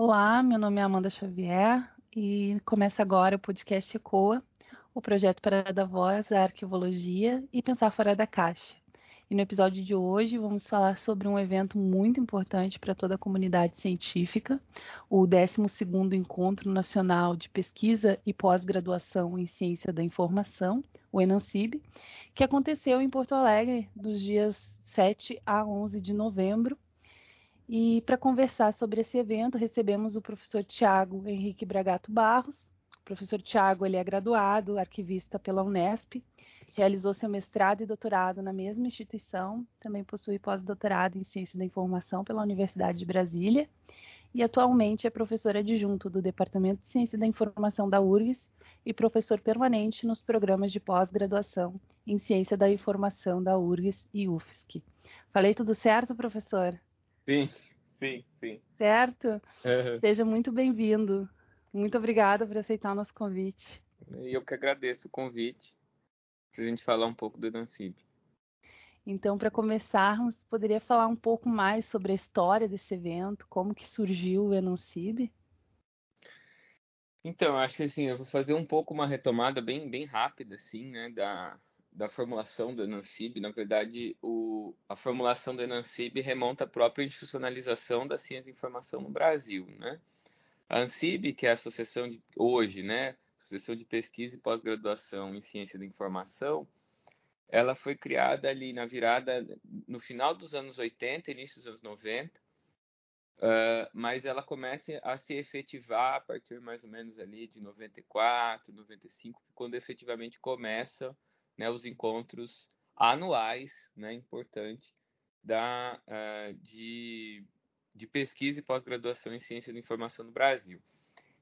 Olá, meu nome é Amanda Xavier e começa agora o podcast ECOA, o projeto para dar voz à arquivologia e pensar fora da caixa. E no episódio de hoje vamos falar sobre um evento muito importante para toda a comunidade científica, o 12º Encontro Nacional de Pesquisa e Pós-Graduação em Ciência da Informação, o ENANCIB, que aconteceu em Porto Alegre dos dias 7 a 11 de novembro. E para conversar sobre esse evento, recebemos o professor Tiago Henrique Bragato Barros. O professor Tiago ele é graduado, arquivista pela Unesp, realizou seu mestrado e doutorado na mesma instituição, também possui pós-doutorado em Ciência da Informação pela Universidade de Brasília e atualmente é professor adjunto do Departamento de Ciência da Informação da URGS e professor permanente nos programas de pós-graduação em Ciência da Informação da URGS e UFSC. Falei tudo certo, professor? Sim, sim, sim. Certo? Uhum. Seja muito bem-vindo. Muito obrigada por aceitar o nosso convite. Eu que agradeço o convite para a gente falar um pouco do Enancib. Então, para começarmos, poderia falar um pouco mais sobre a história desse evento, como que surgiu o Enancib? Então, acho que assim, eu vou fazer um pouco uma retomada bem, bem rápida, assim, né, da, da formulação do Enancib. Na verdade, o, a formulação do Enancib remonta à própria institucionalização da ciência de informação no Brasil, né? A ANSIB, que é a associação de hoje, né, Associação de Pesquisa e Pós-Graduação em Ciência da Informação, ela foi criada ali na virada, no final dos anos 80, início dos anos 90, uh, mas ela começa a se efetivar a partir mais ou menos ali de 94, 95, quando efetivamente começam né, os encontros anuais, né, importante, da, uh, de, de pesquisa e pós-graduação em ciência da informação no Brasil.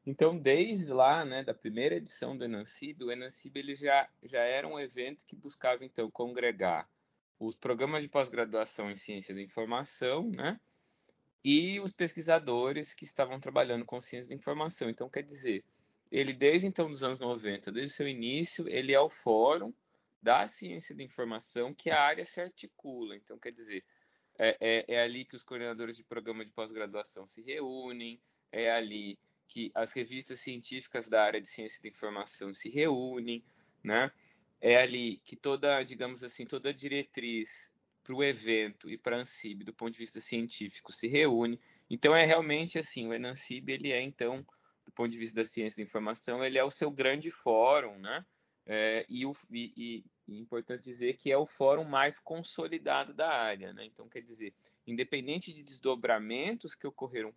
Então, desde lá, né, da primeira edição do Enancib, o Enancib ele já, já era um evento que buscava, então, congregar os programas de pós-graduação em ciência da informação, né, e os pesquisadores que estavam trabalhando com ciência da informação. Então, quer dizer, ele desde então dos anos 90, desde o seu início, ele é o fórum da ciência da informação que a área se articula. Então, quer dizer, é, é, é ali que os coordenadores de programa de pós-graduação se reúnem, é ali que as revistas científicas da área de ciência da informação se reúnem, né? É ali que toda, digamos assim, toda diretriz para o evento e para a ANSIB, do ponto de vista científico, se reúne. Então, é realmente assim, o ENANSIB, ele é, então, do ponto de vista da ciência da informação, ele é o seu grande fórum, né? É, e, o, e, e, é importante dizer que é o fórum mais consolidado da área, né? Então, quer dizer, independente de desdobramentos que ocorreram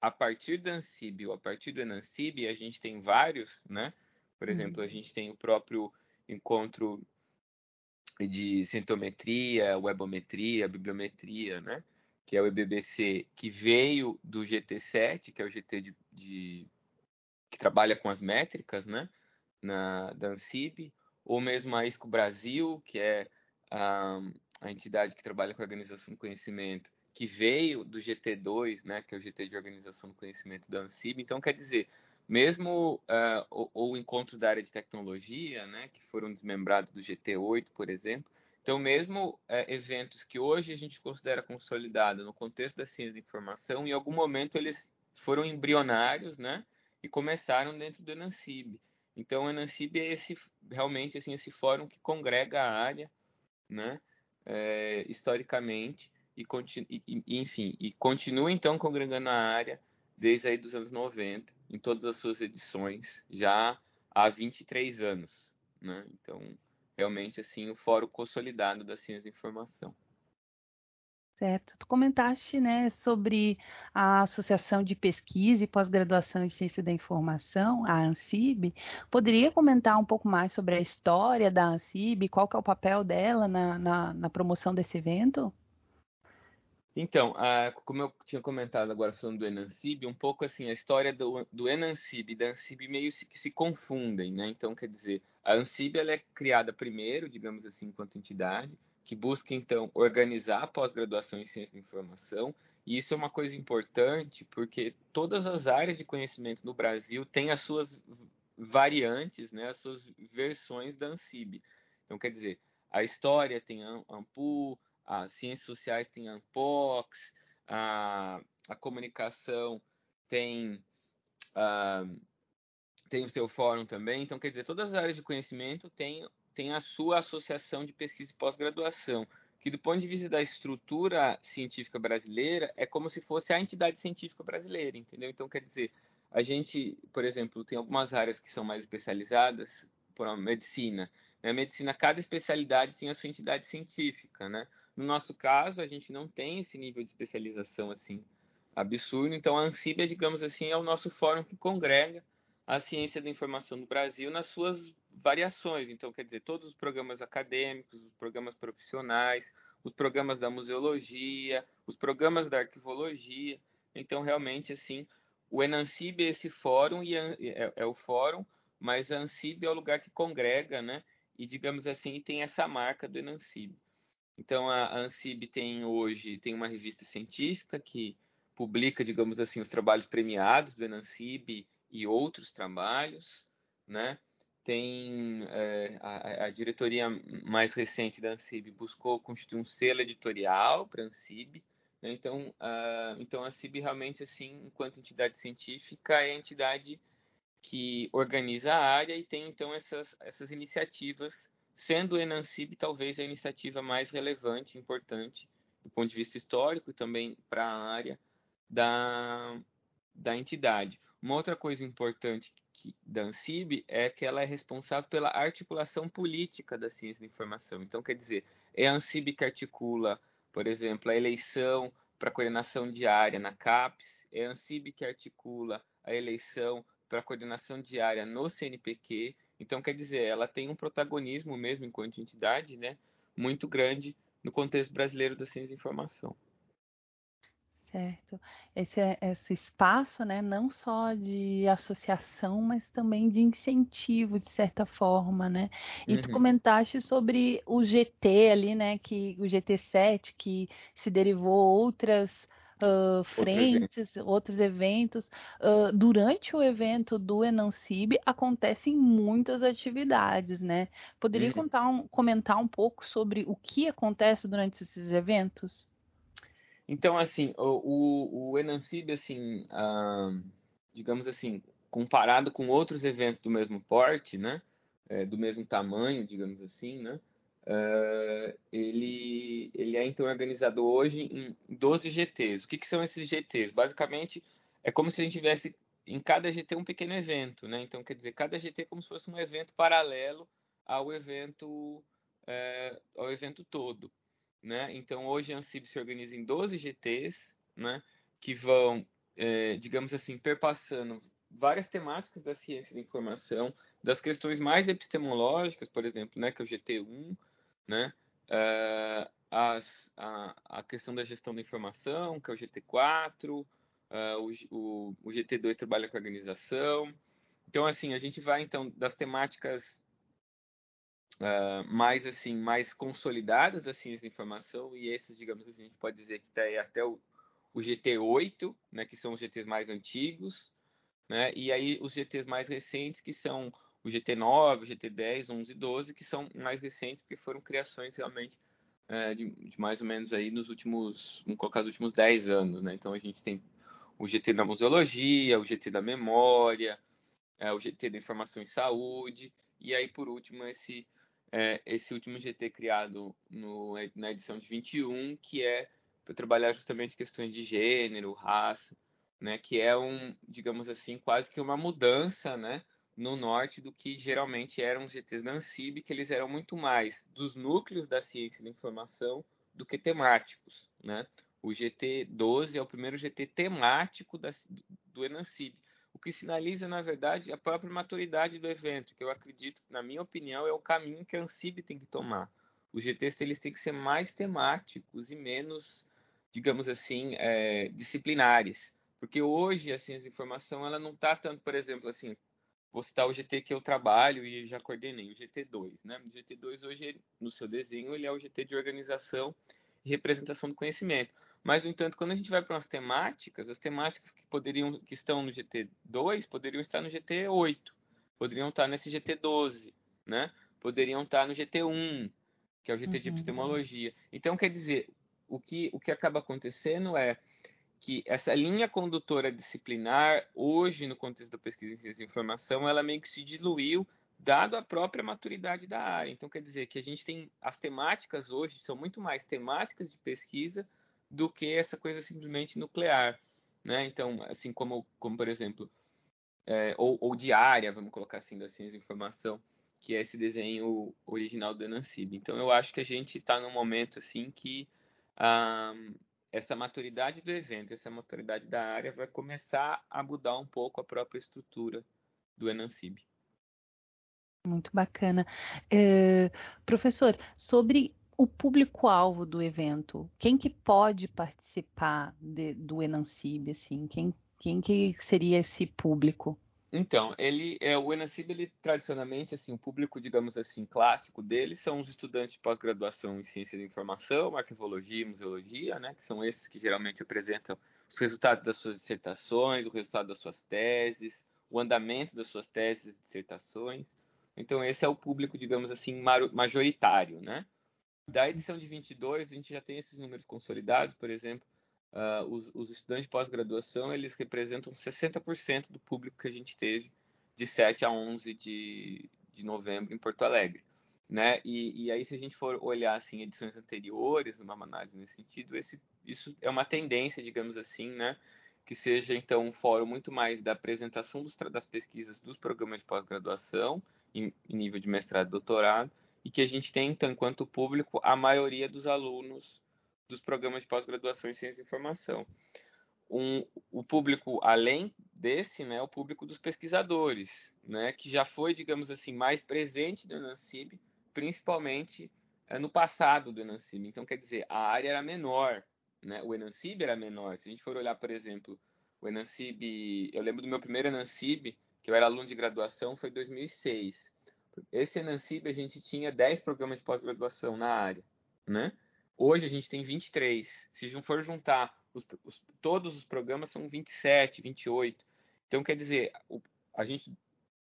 a partir da ANSIB ou a partir do ENANSIB, a gente tem vários, né? Por uhum. exemplo, a gente tem o próprio encontro de centometria, webometria, bibliometria, né? Que é o EBBC, que veio do GT7, que é o GT de, de que trabalha com as métricas, né? Na, da ANSIB, ou mesmo a ISCO Brasil, que é a, a entidade que trabalha com a organização do conhecimento, que veio do GT2, né, que é o GT de Organização do Conhecimento da ANSIB. Então, quer dizer, mesmo uh, ou, ou encontros da área de tecnologia, né, que foram desmembrados do GT8, por exemplo. Então, mesmo uh, eventos que hoje a gente considera consolidados no contexto da ciência da informação, em algum momento eles foram embrionários, né, e começaram dentro do ENANCIB. Então, o ENANCIB é esse, realmente assim, esse fórum que congrega a área, né, é, historicamente, e, e, enfim, e continua então congregando a área desde aí dos anos 90, em todas as suas edições, já há 23 anos, né? Então, realmente assim, o fórum consolidado da ciência da informação. Certo. Tu comentaste, né, sobre a Associação de Pesquisa e Pós-Graduação em Ciência da Informação, a ANSIB. Poderia comentar um pouco mais sobre a história da ANSIB, qual que é o papel dela na, na, na promoção desse evento? Então, a, como eu tinha comentado agora falando do Enancib, um pouco assim, a história do, do Enancib e da Ansib meio se, que se confundem, né? Então, quer dizer, a Ansib ela é criada primeiro, digamos assim, enquanto entidade, que busca, então, organizar a pós-graduação em ciência da informação, e isso é uma coisa importante, porque todas as áreas de conhecimento no Brasil têm as suas variantes, né, as suas versões da Ansib. Então, quer dizer, a história tem a Ampu, as ciências sociais tem a Unpox, a, a comunicação tem, uh, tem o seu fórum também. Então, quer dizer, todas as áreas de conhecimento têm, têm a sua associação de pesquisa e pós-graduação, que do ponto de vista da estrutura científica brasileira, é como se fosse a entidade científica brasileira, entendeu? Então, quer dizer, a gente, por exemplo, tem algumas áreas que são mais especializadas, por exemplo, medicina. Na né? medicina, cada especialidade tem a sua entidade científica, né? No nosso caso, a gente não tem esse nível de especialização assim absurdo. Então, a Ansíbia, digamos assim, é o nosso fórum que congrega a ciência da informação do Brasil nas suas variações. Então, quer dizer, todos os programas acadêmicos, os programas profissionais, os programas da museologia, os programas da arquivologia. Então, realmente, assim, o Enancib é esse fórum e é, é, o fórum, mas a Ansib é o lugar que congrega, né? E digamos assim, tem essa marca do Enancib. Então a, a Ansib tem hoje tem uma revista científica que publica, digamos assim, os trabalhos premiados do Enancib e outros trabalhos, né? Tem é, a, a, diretoria mais recente da Ansib buscou constituir um selo editorial para a Ansib, né? Então, uh, então a CIB realmente, assim, enquanto entidade científica, é a entidade que organiza a área e tem, então, essas, essas iniciativas, sendo o Enancib talvez a iniciativa mais relevante, importante, do ponto de vista histórico e também para a área da, da entidade. Uma outra coisa importante que, da ANSIB é que ela é responsável pela articulação política da ciência da informação. Então, quer dizer, é a ANSIB que articula por exemplo, a eleição para coordenação diária na CAPES, é a ANSIB que articula a eleição para coordenação diária no CNPq. Então, quer dizer, ela tem um protagonismo mesmo enquanto entidade, né, muito grande no contexto brasileiro da ciência da informação. Certo. Esse, esse espaço, né, não só de associação, mas também de incentivo, de certa forma, né? E uhum. tu comentaste sobre o GT ali, né, que o GT7, que se derivou outras uh, frentes, outros eventos. Uh, durante o evento do Enancib acontecem muitas atividades, né? Poderia uhum. contar um, comentar um pouco sobre o que acontece durante esses eventos? Então, assim, o, o, Enancib, assim, ah, digamos assim, comparado com outros eventos do mesmo porte, né, é, do mesmo tamanho, digamos assim, né, uh, ele, ele é então organizado hoje em 12 GTs. O que, que são esses GTs? Basicamente, é como se a gente tivesse em cada GT um pequeno evento, né? Então, quer dizer, cada GT é como se fosse um evento paralelo ao evento, é, ao evento todo. Né? Então, hoje a Ansib se organiza em 12 GTs, né? que vão, é, digamos assim, perpassando várias temáticas da ciência da informação, das questões mais epistemológicas, por exemplo, né? que é o GT1, né? Uh, as, a, a questão da gestão da informação, que é o GT4, uh, é, o, o, o GT2 trabalha com organização. Então, assim, a gente vai, então, das temáticas uh, mais assim mais consolidadas da ciência da informação e esses digamos assim a gente pode dizer que está até o, o GT8 né que são os GTs mais antigos né e aí os GTs mais recentes que são o GT9 o GT10 11 e 12 que são mais recentes porque foram criações realmente uh, de, de, mais ou menos aí nos últimos colocar os últimos 10 anos né. Então a gente tem o GT da museologia o GT da memória é, o GT da informação em saúde e aí por último esse é, esse último GT criado no, na edição de 21, que é para trabalhar justamente questões de gênero, raça, né, que é um, digamos assim, quase que uma mudança, né, no norte do que geralmente eram os GTs da ANSIB, que eles eram muito mais dos núcleos da ciência da informação do que temáticos, né? O GT 12 é o primeiro GT temático da, do Enancib o que sinaliza, na verdade, a própria maturidade do evento, que eu acredito, na minha opinião, é o caminho que a Ansib tem que tomar. Os GTs eles têm que ser mais temáticos e menos, digamos assim, é, disciplinares. Porque hoje a ciência de informação ela não está tanto, por exemplo, assim, vou citar o GT que eu trabalho e já coordenei, o GT2. Né? O GT2 hoje, no seu desenho, ele é o GT de organização e representação do conhecimento. Mas, no entanto, quando a gente vai para umas temáticas, as temáticas que poderiam que estão no GT2 poderiam estar no GT8, poderiam estar nesse GT12, né? Poderiam estar no GT1, que é o GT uhum. de epistemologia. Então, quer dizer, o que, o que acaba acontecendo é que essa linha condutora disciplinar, hoje, no contexto da pesquisa em ciência de informação, ela meio que se diluiu, dado a própria maturidade da área. Então, quer dizer que a gente tem. As temáticas hoje são muito mais temáticas de pesquisa do que essa coisa simplesmente nuclear. Né? Então, assim como, como por exemplo, é, ou, ou diária, vamos colocar assim, da ciência de informação, que é esse desenho original do Enancib. Então, eu acho que a gente está num momento assim que essa maturidade do evento, essa maturidade da área vai começar a mudar um pouco a própria estrutura do Enancib. Muito bacana. É, professor, sobre o público-alvo do evento, quem que pode participar de, do Enancib, assim, quem, quem que seria esse público? Então, ele é o Enancib, ele tradicionalmente assim, o público, digamos assim, clássico dele são os estudantes de pós-graduação em ciência da informação, arquivologia e museologia, né, que são esses que geralmente apresentam os resultados das suas dissertações, o resultado das suas teses, o andamento das suas teses e dissertações. Então, esse é o público, digamos assim, majoritário, né? Da edição de 22, a gente já tem esses números consolidados, por exemplo, uh, os, os, estudantes de pós-graduação, eles representam 60% do público que a gente teve de 7 a 11 de, de novembro em Porto Alegre. Né? E, e aí, se a gente for olhar assim, edições anteriores, uma análise nesse sentido, esse, isso é uma tendência, digamos assim, né? que seja então um fórum muito mais da apresentação dos, das pesquisas dos programas de pós-graduação em, em, nível de mestrado e doutorado e que a gente tem então enquanto público a maioria dos alunos dos programas de pós-graduação em ciência e informação. Um, o público além desse, né, o público dos pesquisadores, né, que já foi, digamos assim, mais presente do Enancib, principalmente é, no passado do Enancib. Então, quer dizer, a área era menor, né, o Enancib era menor. Se a gente for olhar, por exemplo, o Enancib, eu lembro do meu primeiro Enancib, que eu era aluno de graduação, foi em 2006. Esse Enancib a gente tinha 10 programas de pós-graduação na área, né? Hoje a gente tem 23. Se for juntar os, os, todos os programas, são 27, 28. Então, quer dizer, o, a gente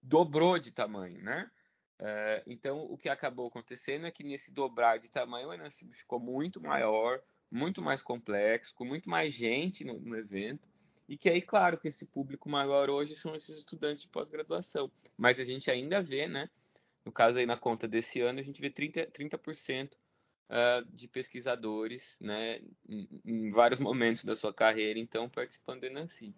dobrou de tamanho, né? É, então, o que acabou acontecendo é que nesse dobrar de tamanho, o Enancib ficou muito maior, muito mais complexo, com muito mais gente no, no evento. E que aí, claro, que esse público maior hoje são esses estudantes de pós-graduação. Mas a gente ainda vê, né? No caso aí na conta desse ano, a gente vê 30%, 30% uh, de pesquisadores, né, em, em, vários momentos da sua carreira, então, participando do Enancib.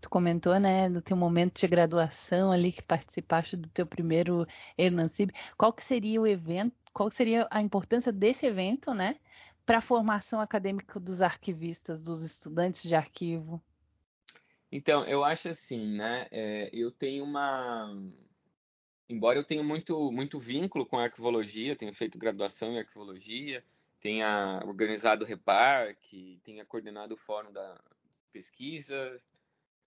Tu comentou, né, do teu momento de graduação ali, que participaste do teu primeiro Enancib. Qual que seria o evento, qual seria a importância desse evento, né, para a formação acadêmica dos arquivistas, dos estudantes de arquivo? Então, eu acho assim, né, é, eu tenho uma embora eu tenha muito, muito vínculo com a arquivologia, tenho feito graduação em arquivologia, tenha organizado o REPARC, tenha coordenado o fórum da pesquisa,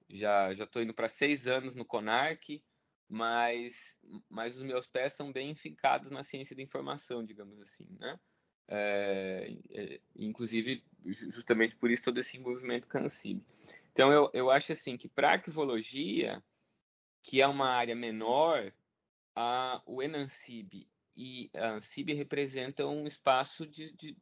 já já estou indo para seis anos no CONARC, mas, mas os meus pés são bem fincados na ciência da informação, digamos assim, né? É, é, inclusive, justamente por isso todo esse envolvimento com a ANSIB. Então, eu, eu acho assim que para arquivologia, que é uma área menor, a, o Enancib e a Ansib representam um espaço de, de,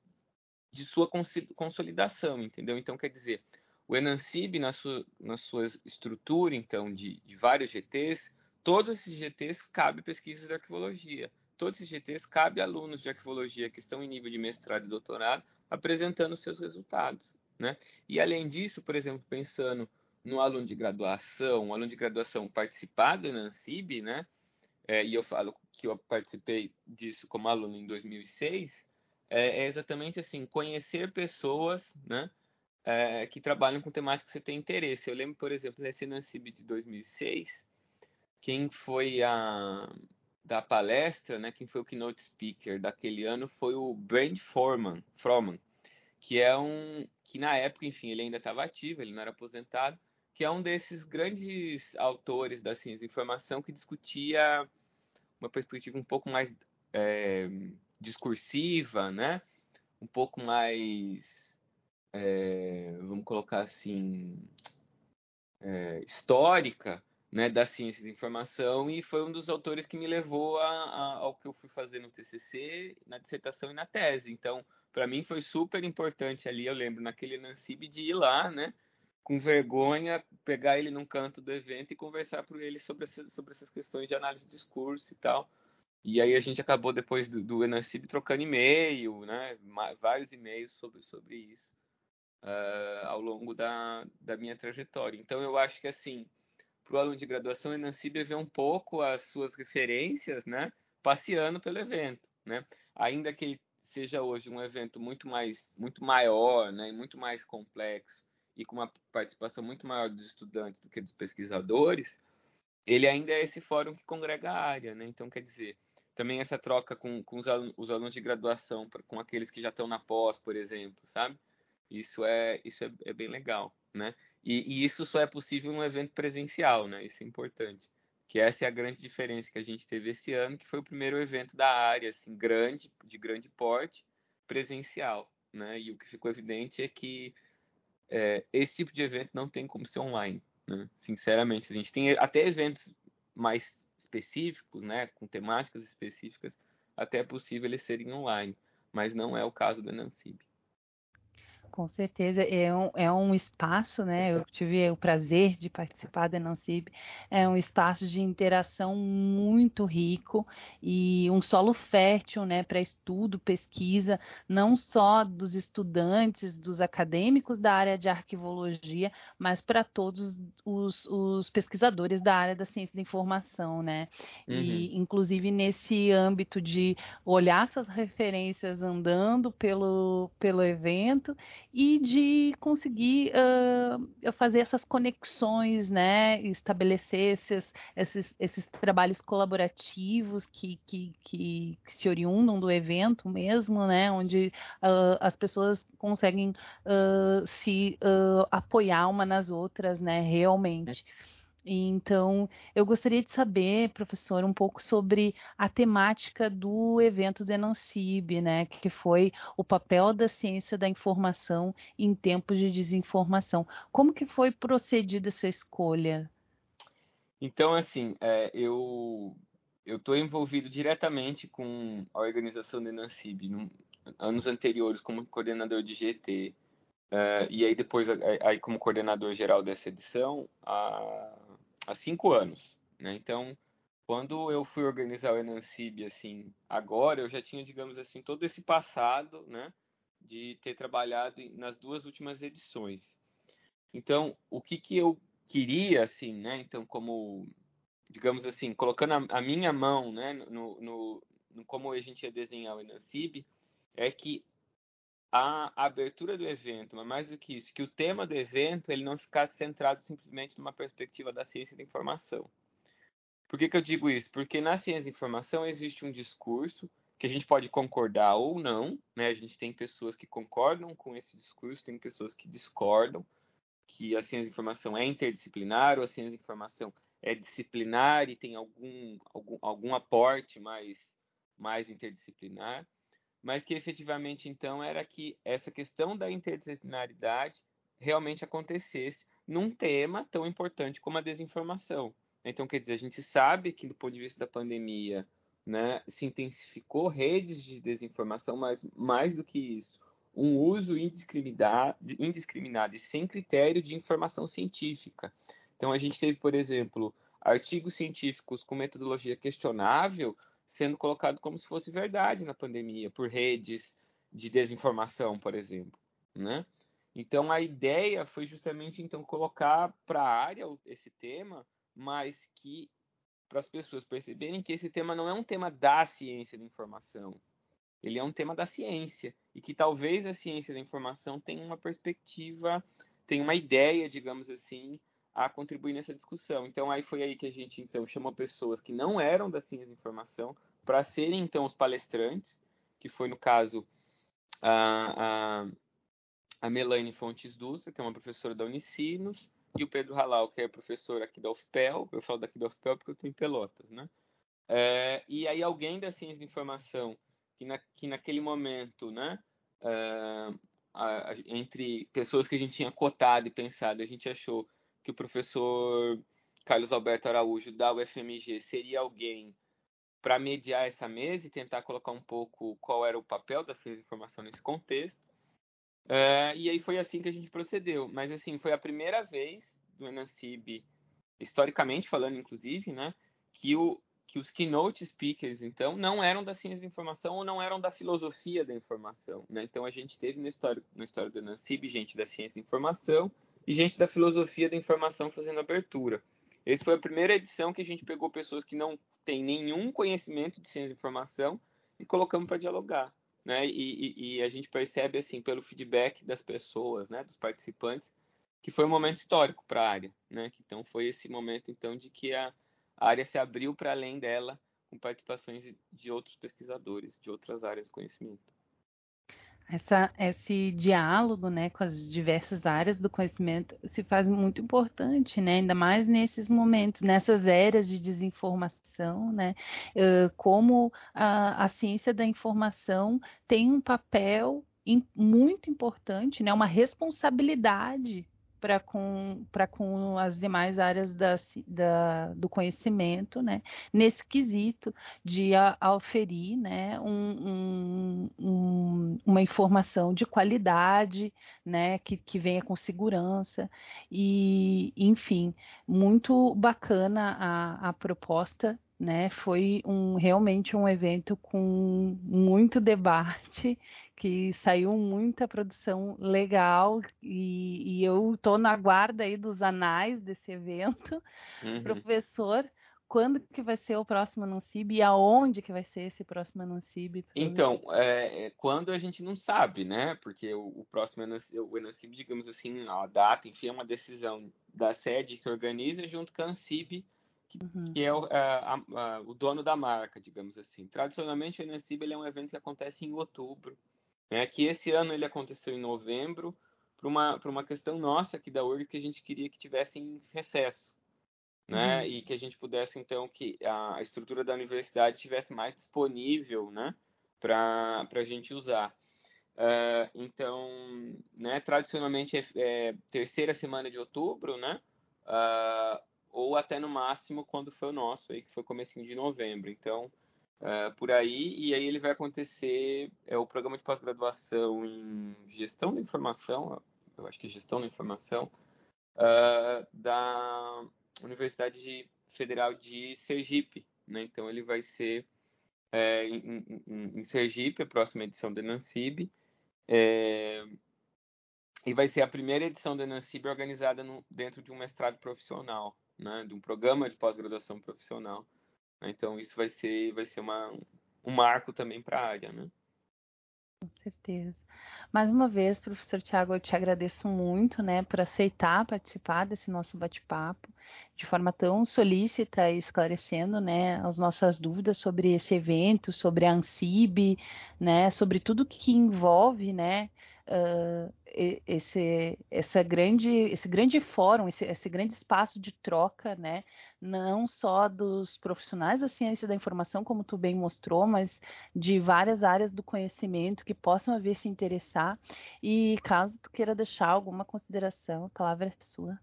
de sua consolidação, entendeu? Então, quer dizer, o Enancib, na sua, na sua estrutura, então, de, de vários GTs, todos esses GTs cabem pesquisas de arquivologia. Todos esses GTs cabem alunos de arquivologia que estão em nível de mestrado e doutorado apresentando seus resultados, né? E, além disso, por exemplo, pensando no aluno de graduação, um aluno de graduação participar do Enancib, né? É, e eu falo que eu participei disso como aluno em 2006, é, é exatamente assim, conhecer pessoas, né, é, que trabalham com temática que você tem interesse. Eu lembro, por exemplo, nesse Nancib de 2006, quem foi a da palestra, né, quem foi o keynote speaker daquele ano foi o Brent Forman, Froman, que é um que na época, enfim, ele ainda estava ativo, ele não era aposentado, que é um desses grandes autores da ciência da informação que discutia uma perspectiva um pouco mais é, discursiva, né? Um pouco mais, é, vamos colocar assim, é, histórica, né, da ciência da informação e foi um dos autores que me levou a, a, ao que eu fui fazer no TCC, na dissertação e na tese. Então, para mim foi super importante ali, eu lembro, naquele Nancib de ir lá, né? Com vergonha, pegar ele num canto do evento e conversar com ele sobre, sobre essas questões de análise de discurso e tal. E aí a gente acabou depois do, do Enancib trocando e-mail, né? Vários e-mails sobre, sobre isso uh, ao longo da, da minha trajetória. Então eu acho que assim, para o aluno de graduação, o Enancib vê um pouco as suas referências, né? Passeando pelo evento, né? Ainda que ele seja hoje um evento muito mais, muito maior, né? Muito mais complexo e com uma participação muito maior dos estudantes do que dos pesquisadores, ele ainda é esse fórum que congrega a área, né? Então, quer dizer, também essa troca com, com os, alunos, os, alunos, de graduação, com aqueles que já estão na pós, por exemplo, sabe? Isso é, isso é, é bem legal, né? E, e, isso só é possível em um evento presencial, né? Isso é importante. Que essa é a grande diferença que a gente teve esse ano, que foi o primeiro evento da área, assim, grande, de grande porte, presencial, né? E o que ficou evidente é que é, esse tipo de evento não tem como ser online, né? Sinceramente, a gente tem até eventos mais específicos, né, com temáticas específicas, até é possível eles serem online, mas não é o caso do Enancib. Com certeza, é um, é um espaço, né? Eu tive o prazer de participar da Enancib, é um espaço de interação muito rico e um solo fértil, né, para estudo, pesquisa, não só dos estudantes, dos acadêmicos da área de arquivologia, mas para todos os, os, pesquisadores da área da ciência da informação, né? Uhum. E, inclusive, nesse âmbito de olhar essas referências andando pelo, pelo evento e de conseguir uh, fazer essas conexões, né, estabelecer esses, esses, esses trabalhos colaborativos que, que, que, que, se oriundam do evento mesmo, né, onde uh, as pessoas conseguem uh, se apoiar uma nas outras, né, realmente. É. Então, eu gostaria de saber, professor, um pouco sobre a temática do evento do Enancib, né, que foi o papel da ciência da informação em tempos de desinformação. Como que foi procedida essa escolha? Então, assim, é, eu eu estou envolvido diretamente com a organização do Enancib, no, anos anteriores como coordenador de GT, Uh, e aí depois, aí como coordenador geral dessa edição, há, há cinco anos, né? Então, quando eu fui organizar o Enancib, assim, agora, eu já tinha, digamos assim, todo esse passado, né? De ter trabalhado nas duas últimas edições. Então, o que que eu queria, assim, né? Então, como, digamos assim, colocando a, a minha mão, né? No, no, no, como a gente ia desenhar o Enancib, é que a abertura do evento, mas mais do que isso, que o tema do evento ele não ficasse centrado simplesmente numa perspectiva da ciência da informação. Por que, que eu digo isso? Porque na ciência da informação existe um discurso que a gente pode concordar ou não, né? A gente tem pessoas que concordam com esse discurso, tem pessoas que discordam, que a ciência da informação é interdisciplinar, ou a ciência da informação é disciplinar e tem algum, algum, algum aporte mais, mais interdisciplinar mas que efetivamente então era que essa questão da interdisciplinaridade realmente acontecesse num tema tão importante como a desinformação. Então, quer dizer, a gente sabe que do ponto de vista da pandemia, né, se intensificou redes de desinformação, mas mais do que isso, um uso indiscriminado, indiscriminado e sem critério de informação científica. Então, a gente teve, por exemplo, artigos científicos com metodologia questionável sendo colocado como se fosse verdade na pandemia, por redes de desinformação, por exemplo, né? Então a ideia foi justamente então colocar para a área esse tema, mas que para as pessoas perceberem que esse tema não é um tema da ciência da informação, ele é um tema da ciência e que talvez a ciência da informação tenha uma perspectiva, tenha uma ideia, digamos assim, a contribuir nessa discussão. Então aí foi aí que a gente então chamou pessoas que não eram da ciência da informação para serem então os palestrantes, que foi no caso a, a, a Melanie Fontes Dutra, que é uma professora da Unicinos, e o Pedro Halal, que é professor aqui da UFPEL, eu falo daqui da UFPEL porque eu estou em Pelotas, né? É, e aí alguém da ciência de informação que, na, que naquele momento, né, é, a, entre pessoas que a gente tinha cotado e pensado, a gente achou que o professor Carlos Alberto Araújo da UFMG seria alguém para mediar essa mesa e tentar colocar um pouco qual era o papel da ciência de informação nesse contexto. Uh, e aí foi assim que a gente procedeu. Mas assim, foi a primeira vez do Enancib, historicamente falando, inclusive, né, que, o, que os keynote speakers, então, não eram da ciência da informação ou não eram da filosofia da informação. Né? Então a gente teve na história, na história do Enancib gente da ciência da informação e gente da filosofia da informação fazendo abertura. Essa foi a primeira edição que a gente pegou pessoas que não têm nenhum conhecimento de ciência da informação e colocamos para dialogar né? E, e, e, a gente percebe assim pelo feedback das pessoas, né, dos participantes, que foi um momento histórico para a área, né? Então foi esse momento então de que a, a área se abriu para além dela com participações de outros pesquisadores de outras áreas do conhecimento. Essa, esse diálogo né, com as diversas áreas do conhecimento se faz muito importante, né, ainda mais nesses momentos, nessas eras de desinformação, né, como a, a ciência da informação tem um papel muito importante, né, uma responsabilidade para com, com as demais áreas da, da, do conhecimento, né, nesse quesito de oferir né, um, um, uma informação de qualidade, né, que, que venha com segurança, e, enfim, muito bacana a, a proposta né? Foi um, realmente um evento com muito debate, que saiu muita produção legal e, e eu estou na guarda aí dos anais desse evento. Uhum. Professor, quando que vai ser o próximo Anuncib e aonde que vai ser esse próximo Anuncib? Então, é, é, quando a gente não sabe, né? Porque o, o próximo o Anuncib, digamos assim, a data, enfim, é uma decisão da sede que organiza junto com a Ancib uhum. que é o, a, a, o, dono da marca, digamos assim. Tradicionalmente, o Enancib é um evento que acontece em outubro, né, que esse ano ele aconteceu em novembro, por uma, por uma questão nossa aqui da URG, que a gente queria que tivesse em recesso. Né, uhum. e que a gente pudesse, então, que a estrutura da universidade tivesse mais disponível né, para a gente usar. Uh, então, né, tradicionalmente é, é, terceira semana de outubro, né? Uh, ou até no máximo quando foi o nosso, aí, que foi comecinho de novembro. Então, uh, por aí, e aí ele vai acontecer é o programa de pós-graduação em gestão da informação, eu acho que é gestão da informação, uh, da Universidade Federal de Sergipe. Né? Então, ele vai ser é, em, em, em, Sergipe, a próxima edição do Enancib. É, e vai ser a primeira edição do Enancib organizada no, dentro de um mestrado profissional né, de um programa de pós-graduação profissional. Então isso vai ser vai ser uma, um marco também para a área, né? Com certeza. Mais uma vez, professor Tiago, eu te agradeço muito, né, por aceitar participar desse nosso bate-papo de forma tão solícita e esclarecendo, né, as nossas dúvidas sobre esse evento, sobre a ANSIB, né, sobre tudo que envolve, né, uh, esse, essa grande, esse grande fórum, esse, esse, grande espaço de troca, né? Não só dos profissionais da ciência da informação, como tu bem mostrou, mas de várias áreas do conhecimento que possam haver se interessar. E caso tu queira deixar alguma consideração, a palavra é sua.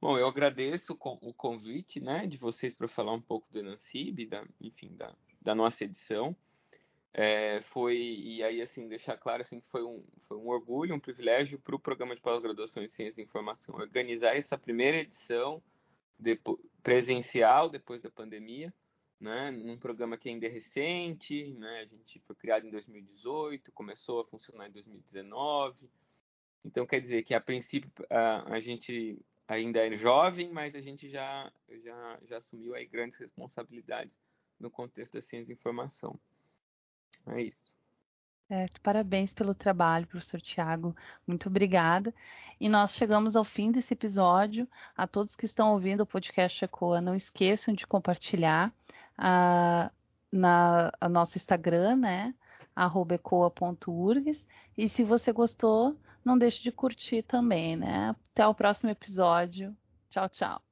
Bom, eu agradeço o convite, né, de vocês para falar um pouco do Enancib, da, enfim, da, da nossa edição. É, foi e aí assim deixar claro assim que foi um, foi um orgulho, um privilégio para o programa de pós-graduação em ciência da informação organizar essa primeira edição depois, presencial depois da pandemia, né? Num programa que ainda é recente, né? A gente foi criado em 2018, começou a funcionar em 2019. Então quer dizer que a princípio a, a gente ainda é jovem, mas a gente já já já assumiu aí grandes responsabilidades no contexto da ciência da informação. É isso. Certo, parabéns pelo trabalho, professor Tiago. Muito obrigada. E nós chegamos ao fim desse episódio. A todos que estão ouvindo o podcast Ecoa, não esqueçam de compartilhar uh, na a nosso Instagram, né? ecoa.urgs. E se você gostou, não deixe de curtir também, né? Até o próximo episódio. Tchau, tchau.